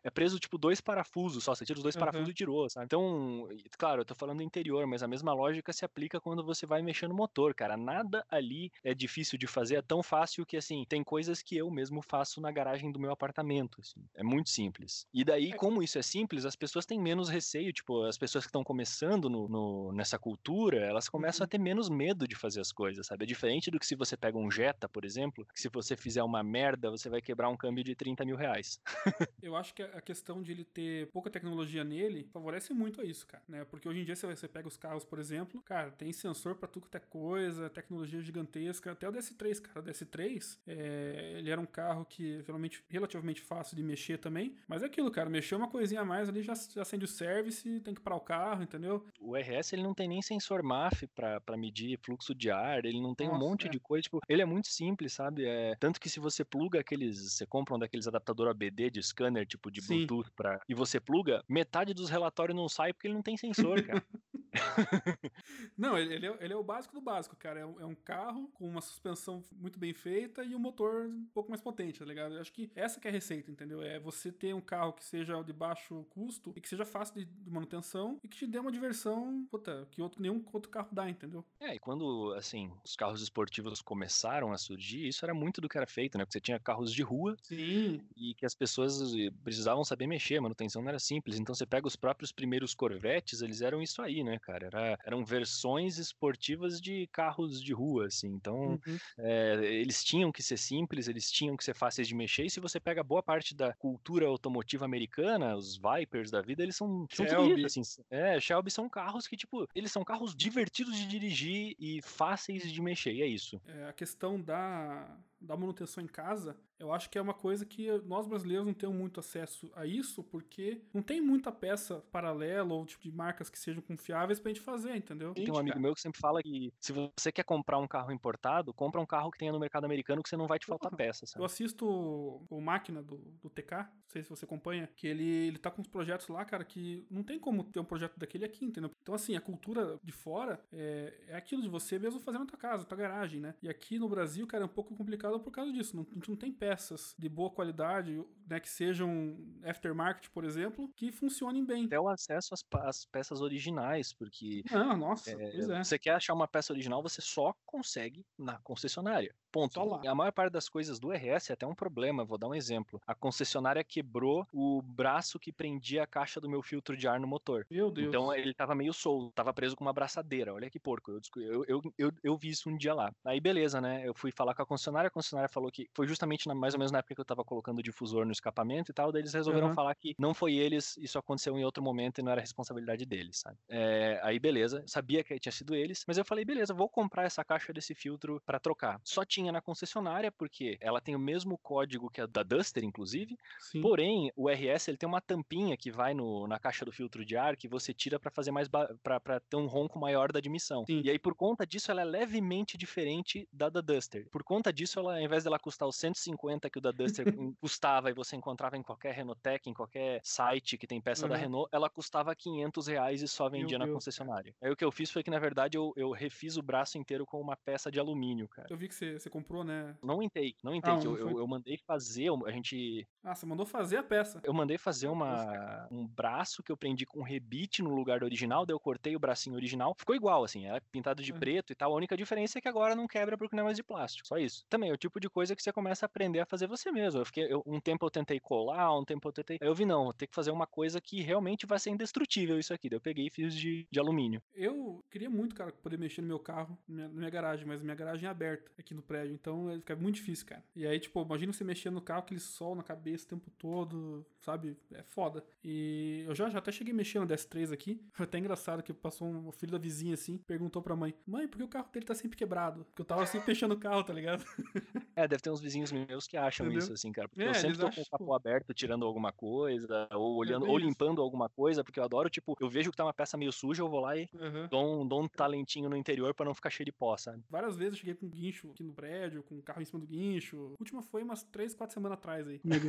é preso, tipo, dois parafusos só, você tira os dois Uhum. parafusos e tirou, sabe? Então, claro, eu tô falando do interior, mas a mesma lógica se aplica quando você vai mexer no motor, cara. Nada ali é difícil de fazer, é tão fácil que, assim, tem coisas que eu mesmo faço na garagem do meu apartamento, assim. É muito simples. E daí, como isso é simples, as pessoas têm menos receio, tipo, as pessoas que estão começando no, no- nessa cultura, elas começam a ter menos medo de fazer as coisas, sabe? É diferente do que se você pega um Jetta, por exemplo, que se você fizer uma merda, você vai quebrar um câmbio de 30 mil reais. Eu acho que a questão de ele ter pouca tecnologia nele favorece muito a isso, cara, né? Porque hoje em dia, se você pega os carros, por exemplo, cara, tem sensor pra tudo que é coisa, tecnologia gigantesca, até o DS3, cara. O DS3, é, ele era um carro que realmente relativamente fácil de mexer também, mas é aquilo, cara, mexer uma coisinha a mais ali já, já acende o service, tem que parar o carro, entendeu? O RS ele não tem nem sensor MAF pra pra medir fluxo de ar, ele não tem um Nossa, monte é. de coisa, tipo, ele é muito simples, sabe? É, tanto que se você pluga aqueles, você compra um daqueles adaptador ABD de scanner, tipo de Sim. Bluetooth para e você pluga, metade dos relatórios não sai porque ele não tem sensor, cara. Não, ele, é, ele é o básico do básico, cara. É um, é um carro com uma suspensão muito bem feita e um motor um pouco mais potente, tá ligado? Eu acho que essa que é a receita, entendeu? É você ter um carro que seja de baixo custo e que seja fácil de, de manutenção e que te dê uma diversão, puta, que outro, nenhum outro carro dá, entendeu? É, e quando, assim, os carros esportivos começaram a surgir, isso era muito do que era feito, né? Porque você tinha carros de rua Sim. e que as pessoas eh, precisavam saber mexer, a manutenção não era simples. Então você pega os próprios primeiros Corvettes, eles eram isso aí, né, cara? Era, eram versões esportivas de carros de rua, assim. Então Uhum. é, eles tinham que ser simples, eles tinham que ser fáceis de mexer. E se você pega boa parte da cultura automotiva americana, os Vipers da vida, eles são, são Shelby. isso, assim. É, Shelby são carros que, tipo, eles são carros divertidos de dirigir e fáceis de mexer, e é isso. É, a questão da, da manutenção em casa, eu acho que é uma coisa que nós brasileiros não temos muito acesso a isso, porque não tem muita peça paralela ou tipo de marcas que sejam confiáveis pra gente fazer, entendeu? Tem um amigo meu que sempre fala que se você quer comprar um carro importado, compra um carro que tenha no mercado americano que você não vai te faltar peça, Eu sabe? assisto o, o Máquina do, do TK, não sei se você acompanha, que ele, ele tá com uns projetos lá, cara, que não tem como ter um projeto daquele aqui, entendeu? Então, assim, a cultura de fora é, é aquilo de você mesmo fazer na tua casa, na tua garagem, né? E aqui no Brasil, cara, é um pouco complicado por causa disso. Não, a gente não tem peças de boa qualidade, né, que sejam aftermarket, por exemplo, que funcionem bem. Até o acesso às, às peças originais, porque Ah, nossa, pois é. Você quer achar uma peça original, você só consegue na concessionária. Ponto. A maior parte das coisas do RS é até um problema. Vou dar um exemplo. A concessionária quebrou o braço que prendia a caixa do meu filtro de ar no motor. Meu Deus. Então ele tava meio solto, tava preso com uma braçadeira. Olha que porco. Eu, eu, eu, eu vi isso um dia lá. Aí beleza, né? Eu fui falar com a concessionária, a concessionária falou que foi justamente na- mais ou menos na época que eu tava colocando o difusor no escapamento e tal. Daí eles resolveram Aham. falar que não foi eles, isso aconteceu em outro momento e não era responsabilidade deles, sabe? É, aí beleza, sabia que tinha sido eles, mas eu falei, beleza, vou comprar essa caixa desse filtro pra trocar. Só tinha na concessionária, porque ela tem o mesmo código que a da Duster, inclusive, Sim. Porém, o RS ele tem uma tampinha que vai no, na caixa do filtro de ar que você tira para fazer mais para ter um ronco maior da admissão. Sim. E aí por conta disso ela é levemente diferente da da Duster. Por conta disso ela, ao invés dela custar os 150 que o da Duster custava e você encontrava em qualquer Renotec, em qualquer site que tem peça da Uhum. Renault, ela custava 500 reais e só vendia na Deus, concessionária. Aí o que eu fiz foi que na verdade eu, eu refiz o braço inteiro com uma peça de alumínio, cara. Eu vi que você, você comprou, né? Não intake, não intake. não eu, foi- eu, eu mandei fazer, a gente Ah, você mandou fazer a peça. eu mandei fazer Meu uma, um braço que eu prendi com rebite no lugar do original, daí eu cortei o bracinho original. Ficou igual, assim, é pintado de Uhum. preto e tal. A única diferença é que agora não quebra porque não é mais de plástico. Só isso. Também o tipo de coisa que você começa a aprender a fazer você mesmo. Eu fiquei, eu- um tempo eu tentei colar, um tempo eu tentei. Aí eu vi, não, vou ter que fazer uma coisa que realmente vai ser indestrutível isso aqui. Daí eu peguei e fiz de, de alumínio. Eu queria muito, cara, poder mexer no meu carro, na minha, minha garagem, mas minha garagem é aberta aqui no prédio, então é- fica muito difícil, cara. E aí, tipo, imagina você mexendo no carro, aquele sol na cabeça o tempo todo, sabe? É foda. E eu já, já até cheguei mexendo no DS3 aqui. Foi até engraçado que passou um filho da vizinha assim, perguntou pra mãe: Mãe, por que o carro dele tá sempre quebrado? Porque eu tava sempre mexendo no carro, tá ligado? É, deve ter uns vizinhos meus que acham Entendeu? isso, assim, cara. Porque É, eu sempre tô acham, com o capô tipo- aberto, tirando alguma coisa, ou olhando, bem ou limpando alguma coisa, porque eu adoro, tipo, eu vejo que tá uma peça meio suja, eu vou lá e Aham. dou um, dou um talentinho no interior pra não ficar cheio de pó, sabe? Várias vezes eu cheguei com guincho aqui no prédio, com o carro em cima do guincho. A última foi umas 3, 4 semanas atrás aí. Aí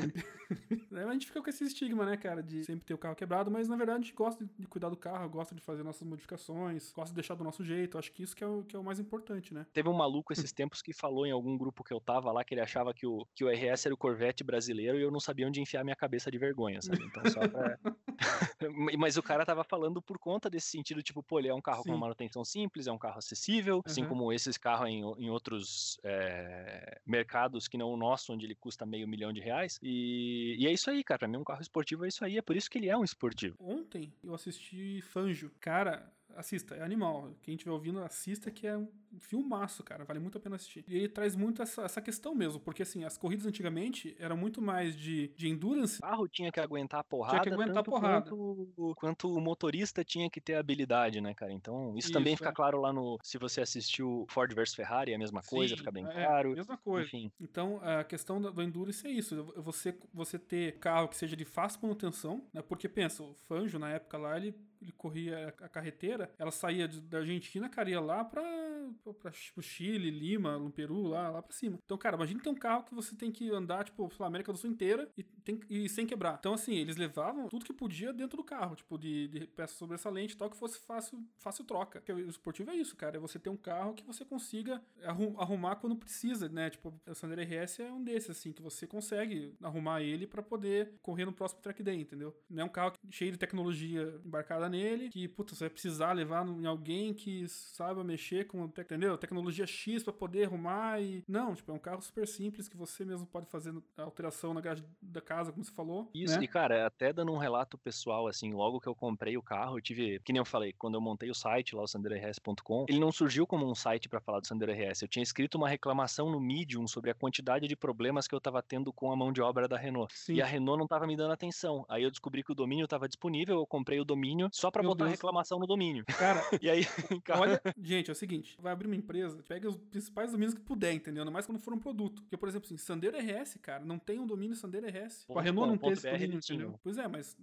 a gente fica com esse estigma, né, cara, de sempre ter o carro quebrado, mas na verdade a gente gosta de, de cuidar do carro, gosta de fazer nossas modificações, gosta de deixar do nosso jeito. Acho que isso que é o, que é o mais importante, né? Teve um maluco esses tempos que falou em algum grupo que eu tava lá que ele achava que o, que o RS era o Corvette brasileiro e eu não sabia onde enfiar minha cabeça de vergonha, sabe? Então só pra... Mas o cara tava falando por conta desse sentido, tipo, pô, ele é um carro com Sim. uma manutenção simples, é um carro acessível, assim Uhum. como esses carros em, em outros é, mercados que não o nosso, onde ele custa meio milhão de reais. E, e é isso aí, cara. Pra mim, um carro esportivo é isso aí. É por isso que ele é um esportivo. Ontem eu assisti Fanjo. Cara, assista, é animal. Quem estiver ouvindo, assista que é um filmaço, cara. Vale muito a pena assistir. E ele traz muito essa, essa questão mesmo, porque assim, as corridas antigamente eram muito mais de, de endurance. O carro tinha que aguentar a porrada, aguentar tanto porrada. Quanto, quanto o motorista tinha que ter habilidade, né, cara? Então, isso, Isso, também fica é. claro lá no. Se você assistiu Ford vs Ferrari, é a mesma coisa, Sim, fica bem é, claro. Mesma coisa. Enfim, Então, a questão do do endurance é isso. Você, você ter carro que seja de fácil manutenção, né? Porque pensa, o Fanjo, na época lá, ele, ele corria a carreteira, ela saía de- da Argentina, cara, ia lá pra, pra, pra Chile, Lima, no Peru, lá, lá pra cima. Então, cara, imagina ter um carro que você tem que andar, tipo, sei lá, América do Sul inteira e, tem, e sem quebrar. Então, assim, eles levavam tudo que podia dentro do carro, tipo, de, de peça sobressalente e tal, que fosse fácil, fácil troca. Porque o esportivo é isso, cara, é você ter um carro que você consiga arrum- arrumar quando precisa, né? Tipo, o Sandero RS é um desses, assim, que você consegue arrumar ele pra poder correr no próximo track day, entendeu? Não é um carro cheio de tecnologia embarcada nele, que, puta, você vai precisar levar em alguém que saiba mexer com, te- entendeu? Tecnologia X pra poder arrumar e... Não, tipo, é um carro super simples que você mesmo pode fazer a alteração na garagem da casa, como você falou. Isso, né? e cara, até dando um relato pessoal, assim, logo que eu comprei o carro, eu tive, que nem eu falei, quando eu montei o site lá, o sanderrs.com, ele não surgiu como um site pra falar do Sandero RS. Eu tinha escrito uma reclamação no Medium sobre a quantidade de problemas que eu tava tendo com a mão de obra da Renault. Sim. E a Renault não tava me dando atenção. Aí eu descobri que o domínio tava disponível, eu comprei o domínio só pra Meu botar a Deus. reclamação no domínio. Cara, E aí, cara, Olha, gente, é o seguinte, vai abrir uma empresa, pega os principais domínios que puder, entendeu? Ainda mais quando for um produto. Porque, por exemplo, assim, Sandero RS, cara, não tem um domínio Sandero RS. Ponto a Renault não tem esse BR domínio, entendeu? Pois é, mas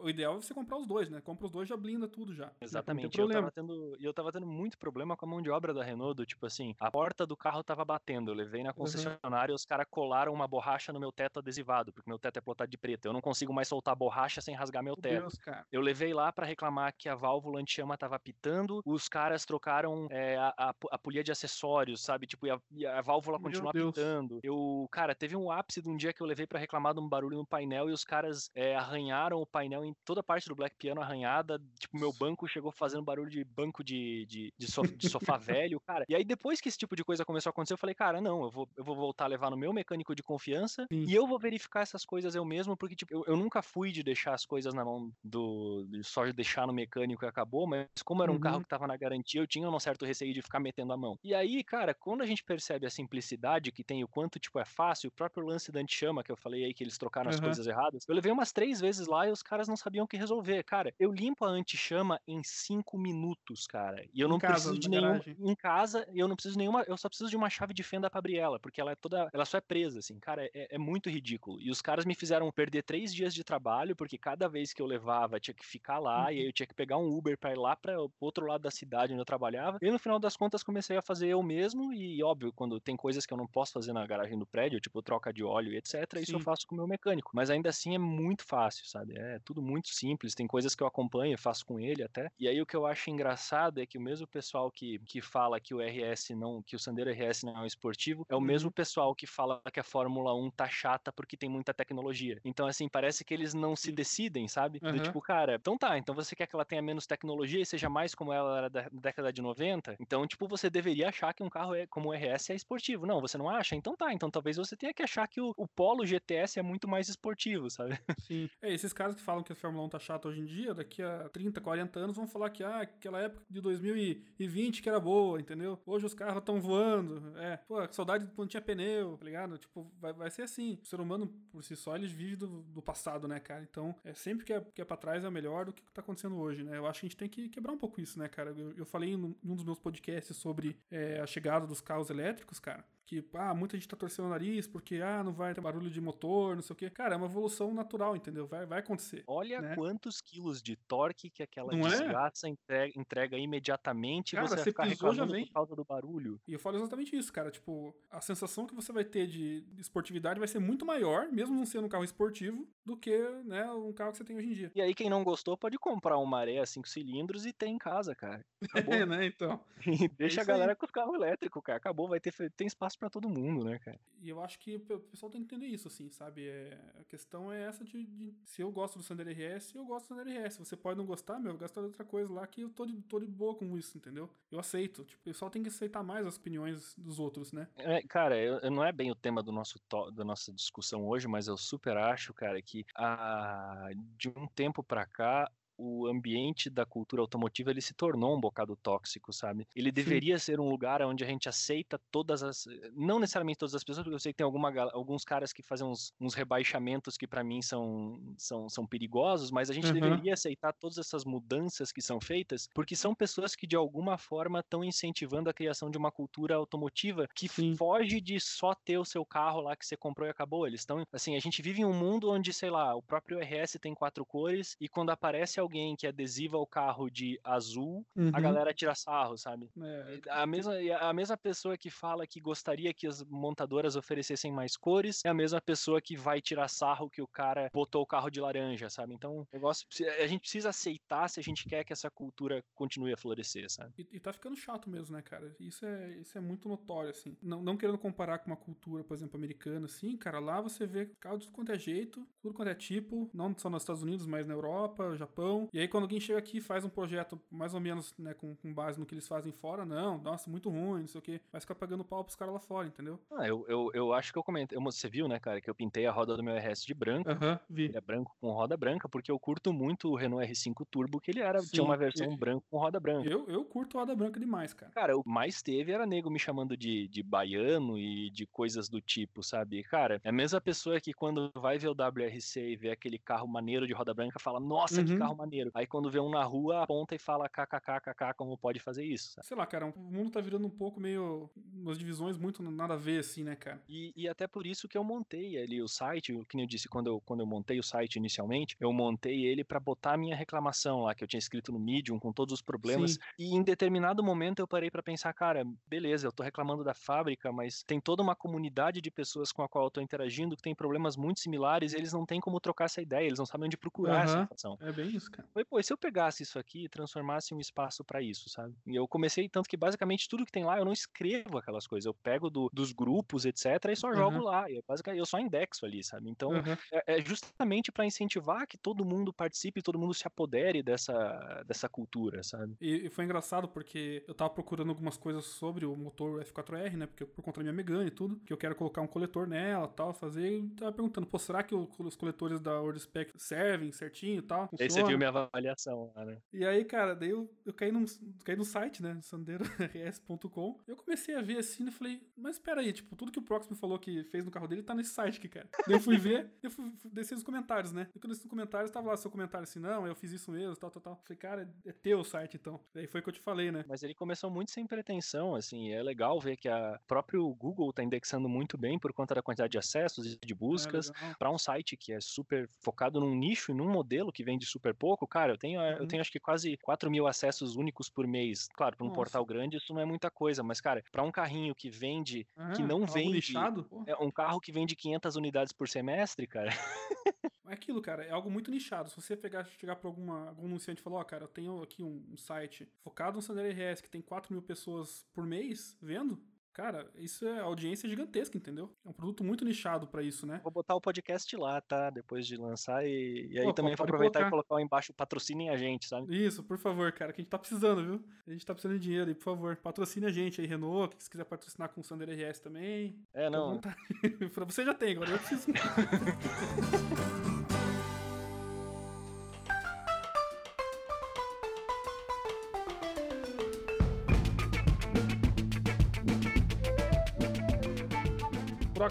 o ideal é você comprar os dois, né? Compra os dois, já blinda tudo já. Exatamente. Tem Eu tava, tendo, e eu tava tendo muito problema com a mão de obra da Renault, do tipo assim, a porta do carro tava batendo. Eu levei na concessionária e os caras colaram uma borracha no meu teto adesivado, porque meu teto é plotado de preto. Eu não consigo mais soltar a borracha sem rasgar meu Meu teto. Deus, cara. Eu levei lá pra reclamar que a válvula anti-chama tava pitando, os caras trocaram é, a, a, a polia de acessórios, sabe? Tipo, e a, e a válvula continua Deus. pitando. Eu, cara, teve um ápice de um dia que eu levei pra reclamar de um barulho no painel e os caras é, arranharam o painel em toda a parte do Black Piano arranhada. Tipo, meu banco chegou fazendo barulho de banco de, de, de, de sofá velho, cara. E aí, depois que esse tipo de coisa começou a acontecer, eu falei, cara, não, eu vou, eu vou voltar a levar no meu mecânico de confiança Sim. e eu vou verificar essas coisas eu mesmo, porque, tipo, eu, eu nunca fui de deixar as coisas na mão do. de só de deixar no mecânico e acabou, mas como era um Uhum. carro que tava na garantia, eu tinha um certo receio de ficar metendo a mão. E aí, cara, quando a gente percebe a simplicidade que tem, o quanto, tipo, é fácil, o próprio lance da antichama que eu falei aí, que eles trocaram as Aham. coisas erradas, eu levei umas três vezes lá e os caras não sabiam o que resolver. Cara, eu limpo a antichama em cinco minutos, cara. E eu não casa, preciso de nenhuma. garagem. Em casa, eu não preciso de nenhuma. Eu só preciso de uma chave de fenda pra abrir ela, porque ela é toda. Ela só é presa, assim. Cara, é, é muito ridículo. E os caras me fizeram perder três dias de trabalho, porque cada vez que eu levava tinha que ficar lá, Uhum. e aí eu tinha que pegar um Uber pra ir lá para outro lado da cidade onde eu trabalhava. E no final das contas comecei a fazer eu mesmo, e óbvio, quando tem coisas que eu não posso fazer na garagem do prédio, tipo troca de óleo e etc, isso eu Sim. faço com o meu mecânico. Mas ainda assim é muito fácil, sabe? É tudo muito simples. Tem coisas que eu acompanho, faço com ele até. E aí o que eu acho engraçado é que o mesmo pessoal que, que fala que o RS não, que o Sandero RS não é um esportivo, é o Uhum. mesmo pessoal que fala que a Fórmula 1 tá chata porque tem muita tecnologia. Então, assim, parece que eles não se Sim. decidem, sabe? Do Aham. tipo, cara, então tá, então você quer que ela tenha menos tecnologia e seja mais como ela era da da década de 90? Então, tipo, você deveria achar que um carro é, como o RS é esportivo. Não, você não acha? Então tá, então talvez você tenha que achar que o, o Polo GTS é muito mais esportivo, sabe? Sim. É, esses caras que falam que a Fórmula 1 tá chata hoje em dia, daqui a 30, 40 anos vão falar que, ah, aquela época de 2020 que era boa, entendeu? Hoje os carros estão voando. É, pô, que saudade quando tinha pneu, tá ligado? Tipo, vai, vai ser assim. O ser humano, por si só, ele vive do, do passado, né, cara? Então, é sempre que é, que é pra trás é melhor do que tá acontecendo hoje, né? Eu acho que a gente tem que quebrar um pouco isso, né, cara? Eu, eu falei em um dos meus podcasts sobre é, a chegada dos carros elétricos, cara que, ah, muita gente tá torcendo o nariz porque, ah, não vai ter barulho de motor, não sei o quê. Cara, é uma evolução natural, entendeu? Vai, vai acontecer. Olha né? quantos quilos de torque que aquela Não é? desgraça entrega, entrega imediatamente Cara, você você pisou, já vem. por causa do barulho. E eu falo exatamente isso, cara. Tipo, a sensação que você vai ter de esportividade vai ser muito maior, mesmo não sendo um carro esportivo, do que, né, um carro que você tem hoje em dia. E aí, quem não gostou pode comprar uma maré a 5 cilindros e ter em casa, cara. Acabou. É, né, então. E deixa a isso aí. galera com os carros elétricos, cara. Acabou, vai ter tem espaço pra todo mundo, né, cara? E eu acho que o pe- pessoal tem que entender isso, assim, sabe? É, a questão é essa de, de- Se eu gosto do Sander RS, eu gosto do Sander RS. Você pode não gostar, meu, gastar outra coisa lá que eu tô de, tô de boa com isso, entendeu? Eu aceito. Tipo, o pessoal tem que aceitar mais as opiniões dos outros, né? É, cara, eu, não é bem o tema do nosso to- da nossa discussão hoje, mas eu super acho, cara, que a, de um tempo pra cá o ambiente da cultura automotiva ele se tornou um bocado tóxico, sabe? Ele deveria ser um lugar onde a gente aceita todas as, não necessariamente todas as pessoas, porque eu sei que tem alguma, alguns caras que fazem uns, uns rebaixamentos que pra mim são, são, são perigosos, mas a gente Uhum. deveria aceitar todas essas mudanças que são feitas, porque são pessoas que de alguma forma estão incentivando a criação de uma cultura automotiva que Sim. foge de só ter o seu carro lá que você comprou e acabou. Eles estão, assim, a gente vive em um mundo onde, sei lá, o próprio RS tem quatro cores e quando aparece alguém que adesiva o carro de azul, a Uhum. galera tira sarro, sabe? É, A mesma, a mesma pessoa que fala que gostaria que as montadoras oferecessem mais cores é a mesma pessoa que vai tirar sarro que o cara botou o carro de laranja, sabe? Então, o negócio, a gente precisa aceitar se a gente quer que essa cultura continue a florescer, sabe? E, e tá ficando chato mesmo, né, cara? Isso é, isso é muito notório, assim. Não, não querendo comparar com uma cultura, por exemplo, americana, assim, cara, lá você vê carro de tudo quanto é jeito, tudo quanto é tipo, não só nos Estados Unidos, mas na Europa, Japão. E aí, quando alguém chega aqui e faz um projeto mais ou menos, né, com, com base no que eles fazem fora, não, nossa, muito ruim, não sei o quê. Vai ficar pagando pau pros caras lá fora, entendeu? Ah, eu, eu, eu acho que eu comentei, eu- você viu, né, cara, que eu pintei a roda do meu RS de branco. Aham, vi. Ele é branco com roda branca, porque eu curto muito o Renault R5 Turbo, que ele era, Sim, tinha uma versão e- branco com roda branca. Eu, eu curto roda branca demais, cara. Cara, o que mais teve era nego me chamando de, de baiano e de coisas do tipo, sabe? Cara, é a mesma pessoa que quando vai ver o WRC e vê aquele carro maneiro de roda branca, fala, nossa, que Uhum. carro maneiro. Aí quando vê um na rua, aponta e fala, kkkk, como pode fazer isso, sabe? Sei lá, cara, o mundo tá virando um pouco meio. umas divisões muito nada a ver, assim, né, cara? E, e até por isso que eu montei ali o site, o que nem eu disse quando eu, quando eu montei o site inicialmente, eu montei ele para botar a minha reclamação lá, que eu tinha escrito no Medium com todos os problemas. Sim. E em determinado momento eu parei para pensar, cara, beleza, eu tô reclamando da fábrica, mas tem toda uma comunidade de pessoas com a qual eu tô interagindo que tem problemas muito similares e eles não têm como trocar essa ideia, eles não sabem onde procurar essa Aham. informação. É bem isso, cara. Falei, pô, e se eu pegasse isso aqui e transformasse um espaço pra isso, sabe? E eu comecei, tanto que basicamente tudo que tem lá eu não escrevo aquelas coisas, eu pego do- dos grupos, etc, e só jogo Uhum. lá. E é basicamente, eu só indexo ali, sabe? Então, Aham. é, é justamente pra incentivar que todo mundo participe, todo mundo se apodere dessa, dessa cultura, sabe? E, e foi engraçado porque eu tava procurando algumas coisas sobre o motor F4R, né? Porque por conta da minha Megane e tudo, que eu quero colocar um coletor nela tal, fazer. E tava perguntando, pô, será que o- os coletores da WordSpec servem certinho e tal? Aí você Funciona? viu minha avaliação lá, né? E aí, cara, daí eu, eu caí, num, caí no site, né? sandeirors.com. Eu comecei a ver assim e falei, mas espera aí, tipo, tudo que o Proximo falou que fez no carro dele tá nesse site aqui, cara. daí eu fui ver, eu fui, descer os comentários, né? E quando eu desci nos comentários, tava lá seu comentário assim, não, eu fiz isso mesmo, tal, tal, tal. Falei, cara, é teu o site então. Daí foi o que eu te falei, né? Mas ele começou muito sem pretensão, assim, é legal ver que a próprio Google tá indexando muito bem por conta da quantidade de acessos e de buscas. É, para um site que é super focado num nicho e num modelo que vende super pouco, cara, eu tenho, eu Uhum. tenho acho que quase 4 mil acessos únicos por mês. Claro, para um Nossa. portal grande isso não é muita coisa, mas, cara, para um carrinho que vende, que Ah, não algo vende- Lixado? É um carro que vende 500 unidades por semestre, cara, É aquilo, cara, é algo muito nichado. Se você pegar, chegar pra alguma, algum anunciante e falar, ó, cara, eu tenho aqui um, um site focado no Sander RS que tem 4 mil pessoas por mês vendo, cara, isso é audiência gigantesca, entendeu? É um produto muito nichado pra isso, né? vou botar o podcast lá, tá? Depois de lançar e, e aí Pô, também vou pode aproveitar colocar. e colocar lá embaixo, patrocinem a gente, sabe? Isso, por favor, cara, que a gente tá precisando, viu? A gente tá precisando de dinheiro aí, por favor, patrocine a gente aí, Renault, que se quiser patrocinar com o Sander RS também. É, não. Pra você já tem, agora eu preciso.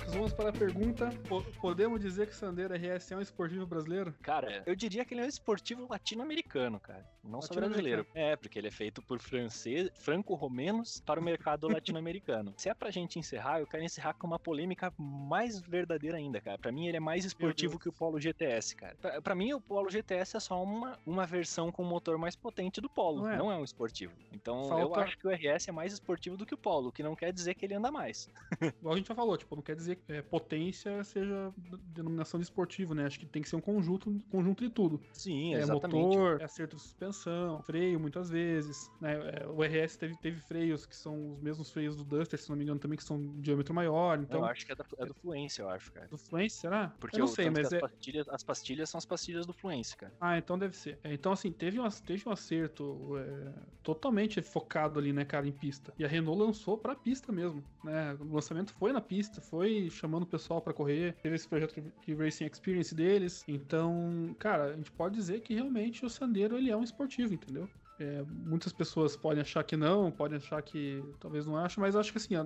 Vamos para a pergunta po- podemos dizer que Sandero RS é um esportivo brasileiro? Cara, eu diria que ele é um esportivo latino-americano, cara. Não só brasileiro. É, porque ele é feito por francês, franco-romenos para o mercado latino-americano. Se é pra gente encerrar, eu quero encerrar com uma polêmica mais verdadeira ainda, cara. Pra mim, ele é mais esportivo que o Polo GTS, cara. Pra, pra, mim, o Polo GTS é só uma, uma versão com motor mais potente do Polo. Não é, não é um esportivo. Então, Falta... eu acho que o RS é mais esportivo do que o Polo, o que não quer dizer que ele anda mais. Igual a gente já falou, tipo, não quer dizer que é, potência seja denominação de esportivo, né? Acho que tem que ser um conjunto, conjunto de tudo. Sim, é, exatamente. Motor, é acerto de suspensão, freio muitas vezes, né? É, o RS teve, teve freios que são os mesmos freios do Duster, se não me engano, também que são de diâmetro maior. Então... Eu acho que é, da, é do Fluence, eu acho, cara. Do Fluence, será? Porque eu não sei, mas as, é... pastilhas, as pastilhas são as pastilhas do Fluence, cara. Ah, então deve ser. É, então, assim, teve um, teve um acerto é, totalmente focado ali, né, cara, em pista. E a Renault lançou pra pista mesmo, né? O lançamento foi na pista, foi chamando o pessoal para correr, teve esse projeto de Racing Experience deles. Então, cara, a gente pode dizer que realmente o Sandero ele é um esportivo, entendeu? É, muitas pessoas podem achar que não, podem achar que talvez não ache, mas acho que assim, a,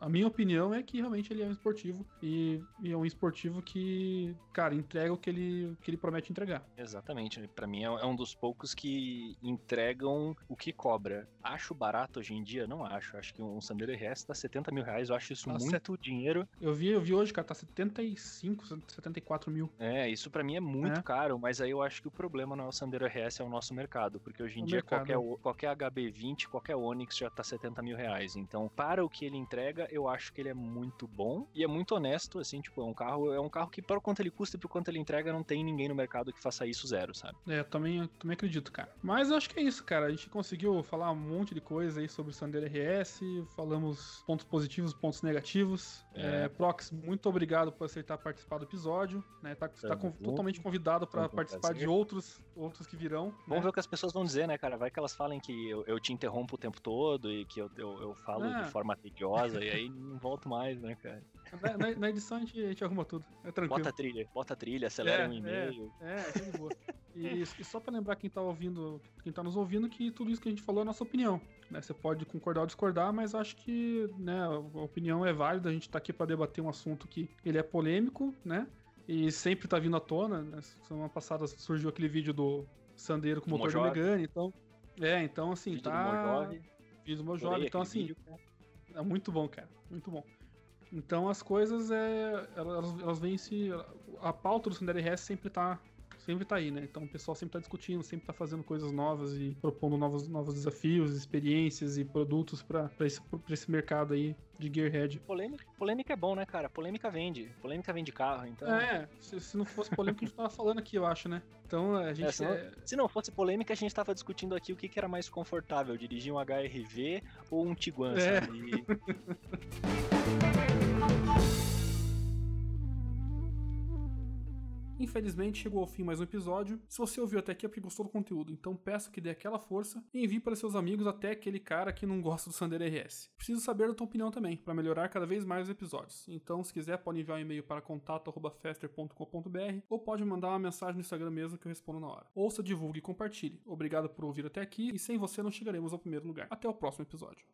a, minha opinião é que realmente ele é um esportivo e, e, é um esportivo que, cara, entrega o que ele, que ele promete entregar. Exatamente, para mim é, é, um dos poucos que entregam o que cobra. Acho barato hoje em dia? Não acho. Acho que um Sandero RS tá 70 mil reais, eu acho isso tá muito set... dinheiro. Eu vi, eu vi hoje, cara, tá 75, 74 mil. É, isso para mim é muito é. caro, mas aí eu acho que o problema não é o Sandero RS, é o nosso mercado, porque hoje em o dia qualquer, qualquer HB20, qualquer Onix já tá 70 mil reais. Então, para o que ele entrega, eu acho que ele é muito bom e é muito honesto, assim, tipo, é um carro, é um carro que para o quanto ele custa e para o quanto ele entrega, não tem ninguém no mercado que faça isso zero, sabe? É, também, também acredito, cara. Mas eu acho que é isso, cara. A gente conseguiu falar um monte de coisa aí sobre o Sandero RS, falamos pontos positivos, pontos negativos. É. É, Prox, muito obrigado por aceitar participar do episódio, né? Tá, tá com, totalmente convidado para participar de outros, outros que virão. Vamos né? ver o que as pessoas vão dizer, né, cara? Vai que elas falem que eu, eu te interrompo o tempo todo e que eu, eu, eu falo de forma tediosa e aí não volto mais, né, cara? Na, na, edição a gente, a gente, arruma tudo. É tranquilo. Bota a trilha, bota a trilha, acelera é, um e-mail. É, é, é de boa. E, e, só para lembrar quem tá ouvindo, quem tá nos ouvindo, que tudo isso que a gente falou é a nossa opinião. Né? Você pode concordar ou discordar, mas acho que né, a opinião é válida. A gente tá aqui para debater um assunto que ele é polêmico, né? E sempre tá vindo à tona. Né? Semana passada surgiu aquele vídeo do Sandeiro com o motor de Megane, então é, então assim, vídeo tá. Fiz o meu jogo, então assim. Vídeo, é muito bom, cara. Muito bom. Então as coisas é. Elas, elas vêm se. A pauta do Sundere RS sempre tá sempre tá aí, né? Então o pessoal sempre tá discutindo, sempre tá fazendo coisas novas e propondo novos, novos desafios, experiências e produtos para esse, esse mercado aí de Gearhead. Polêmica, polêmica é bom, né, cara? Polêmica vende. Polêmica vende carro, então. É, se, se não fosse polêmica, a gente tava falando aqui, eu acho, né? Então a gente. É, se, não, é... se, não, fosse polêmica, a gente tava discutindo aqui o que, que era mais confortável, dirigir um HRV ou um Tiguan, é. sabe? Infelizmente chegou ao fim mais um episódio. Se você ouviu até aqui é porque gostou do conteúdo, então peço que dê aquela força e envie para seus amigos até aquele cara que não gosta do Sander RS. Preciso saber da tua opinião também, para melhorar cada vez mais os episódios. Então, se quiser, pode enviar um e-mail para contato@fester.com.br ou pode mandar uma mensagem no Instagram mesmo que eu respondo na hora. Ouça, divulgue e compartilhe. Obrigado por ouvir até aqui e sem você não chegaremos ao primeiro lugar. Até o próximo episódio.